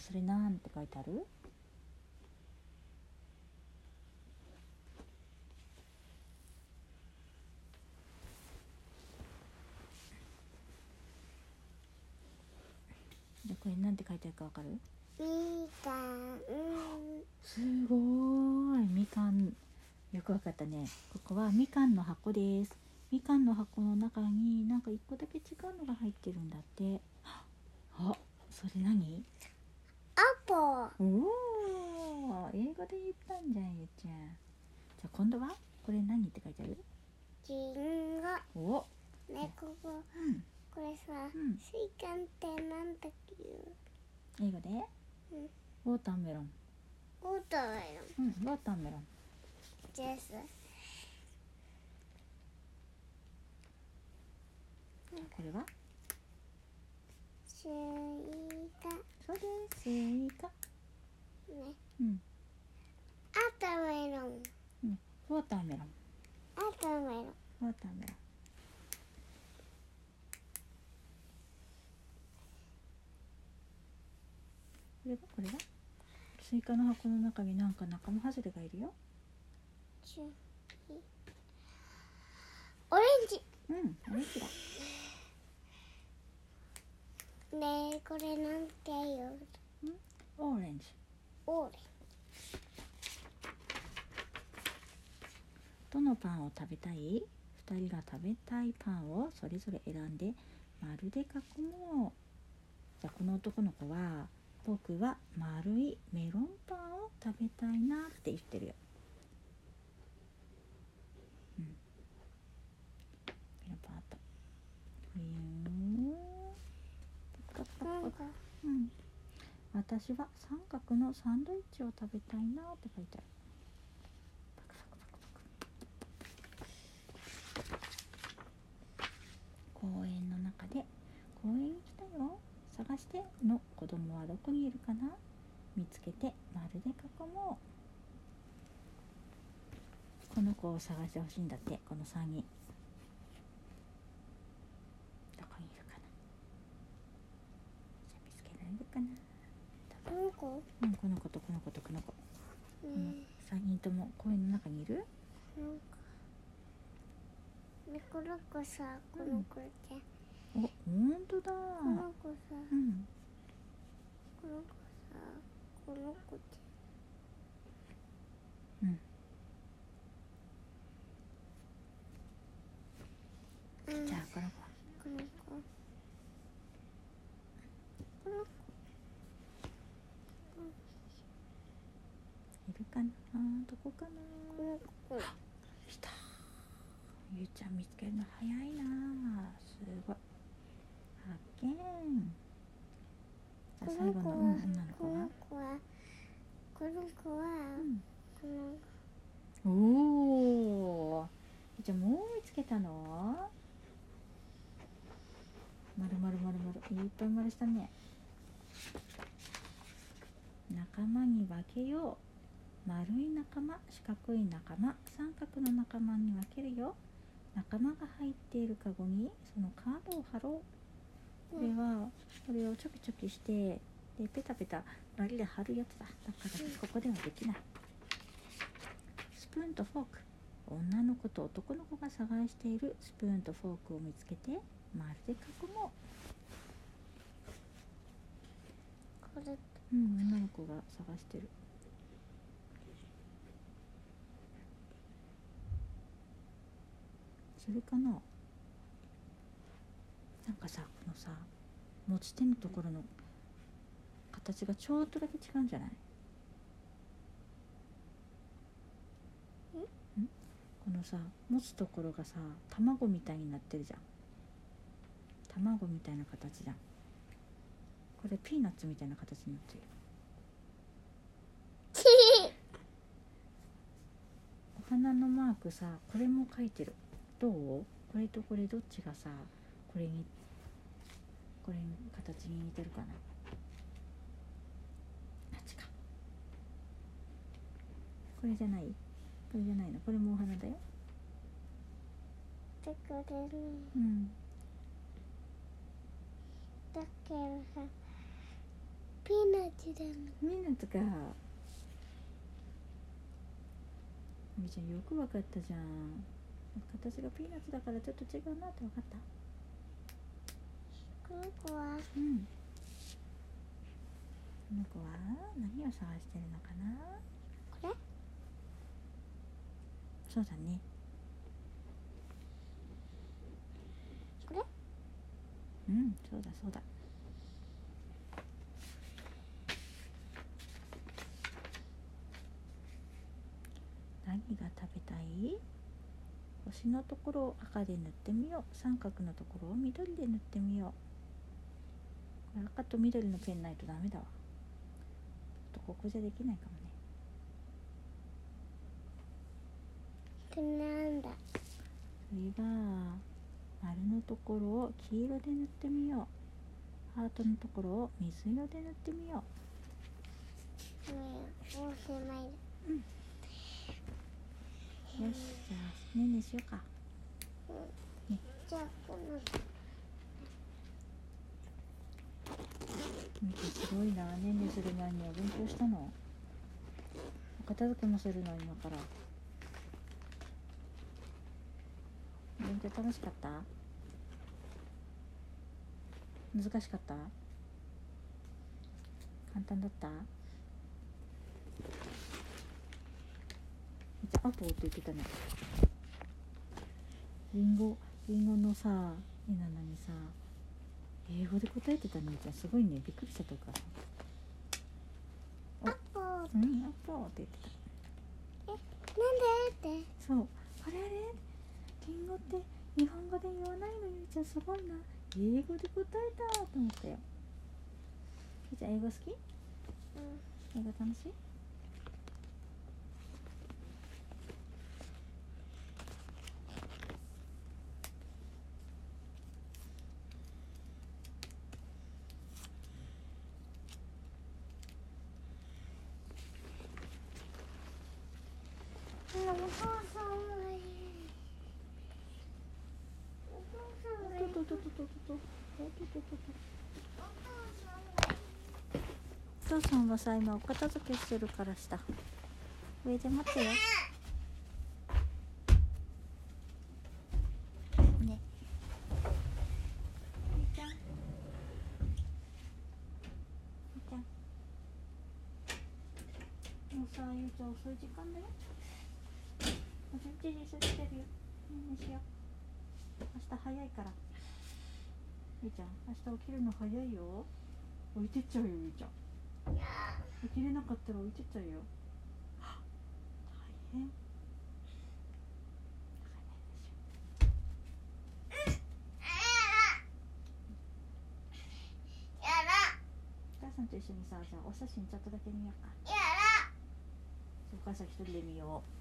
あそれなんて書いてある？でこれなんて書いてあるかわかる？みかん。すごーい。みかん。よくわかったね。ここはみかんの箱です。みかんの箱の中になんか一個だけ違うのが入ってるんだってあそれ何アポおお英語で言ったんじゃんゆうちゃんじゃあ今度はこれ何って書いてあるりんごおねここうん。これさ、うん。スイカンってなんだっけ？英語で？ウォーターメロン。ウォーターメロン。うんウォーターメロン。ですこれは？スイカ。そうですスイカ。ね。うん。あとメロン。 watermelon。あとメロン。 watermelon れはこれはスイカの箱の中になんか仲間外れがいるよ。オレンジ。うんオレンジだ。ねえこれなんて言うオレンジ。オレどのパンを食べたい？2人が食べたいパンをそれぞれ選んで丸で囲もう。じゃあこの男の子は僕は丸いメロンパンを食べたいなって言ってるよ、うん、メロンパンあった。ふゆーん。パパうん、私は三角のサンドイッチを食べたいなって書いてある。公園の中で公園に来たよ。探しての子供はどこにいるかな？見つけてまるで囲も。うこの子を探してほしいんだってこの3人。どこにいるかな？じゃあ見つけられるかな？この子？うん、この子とこの子とこの子、ね3人とも公園の中にいる？なんかねこの子さこの子って、お、本当だ。この子さうん、この子さこの子ってうん、うん。じゃあこの子。この子。この子いるかな？どこかな？この子。来た。ゆうちゃん見つけるの早いな。すごい発見じゃ最後の、うん、女の子このは子はこの子はうん、おおじゃあもう見つけたのまるまるまるまるいっぱい丸したね仲間に分けよう丸い仲間四角い仲間三角の仲間に分けるよ仲間が入っているカゴにそのカードを貼ろうこれはこれをチョキチョキしてでペタペタ割りで貼るやつだ。だからここではできない。スプーンとフォーク。女の子と男の子が探しているスプーンとフォークを見つけてまるで囲も。これ。ううん女の子が探してる。それかな？なんかさこのさ持ち手のところの形がちょっとだけ違うんじゃない？ん？このさ持つところがさ卵みたいになってるじゃん。卵みたいな形じゃん。これピーナッツみたいな形になってるお花のマークさこれも書いてる。どう？これとこれどっちがさこれにこれに形に似てるかな。あっちかこれじゃない。これじゃないの。これもお花だよ。てくれる。うん。だけどさピーナッツだもん。ミーナッツか。みーちゃんよくわかったじゃん。形がピーナッツだからちょっと違うなってわかった？子は。うん。この子は何を探してるのかな？これ？そうだね。これ？うんそうだそうだ。何が食べたい？星のところを赤で塗ってみよう。三角のところを緑で塗ってみよう赤と緑のペンないとダメだわ。ちょっとここじゃできないかもね。これなんだ？それが丸のところを黄色で塗ってみよう。ハートのところを水色で塗ってみよねえもう狭いうよしじゃあねんねしようか。じゃあこのみきすごいな。ねんねする前には勉強したの？お片付けもするの今から。勉強楽しかった？難しかった？簡単だった？じゃアポって言ってたね。リンゴリンゴのさ絵なのにさ？英語で答えてたねじゃんすごいね。びっくりしたお母さんアッポー。うん、アッポーって言ってた。なんでって。そう。あれあれ？リンゴって日本語で言わないのゆいちゃんすごいな。英語で答えたと思ったよ。ゆいちゃん英語好き？うん。英語楽しい？お父さんはさ今お片付けしてるからした。上で待ってよ。ね。ゆいちゃんゆいちゃんもうさゆいちゃん遅い時間だよ。もう11時過ぎてるよ。ねえねえしよう。明日早いから。ゆいちゃん明日起きるの早いよ。置いてっちゃうよゆいちゃん。起きれなかったら置いてっちゃうよ。大変。お母さんと一緒にさじゃあお写真ちょっとだけ見ようか。やお母さん一人で見よう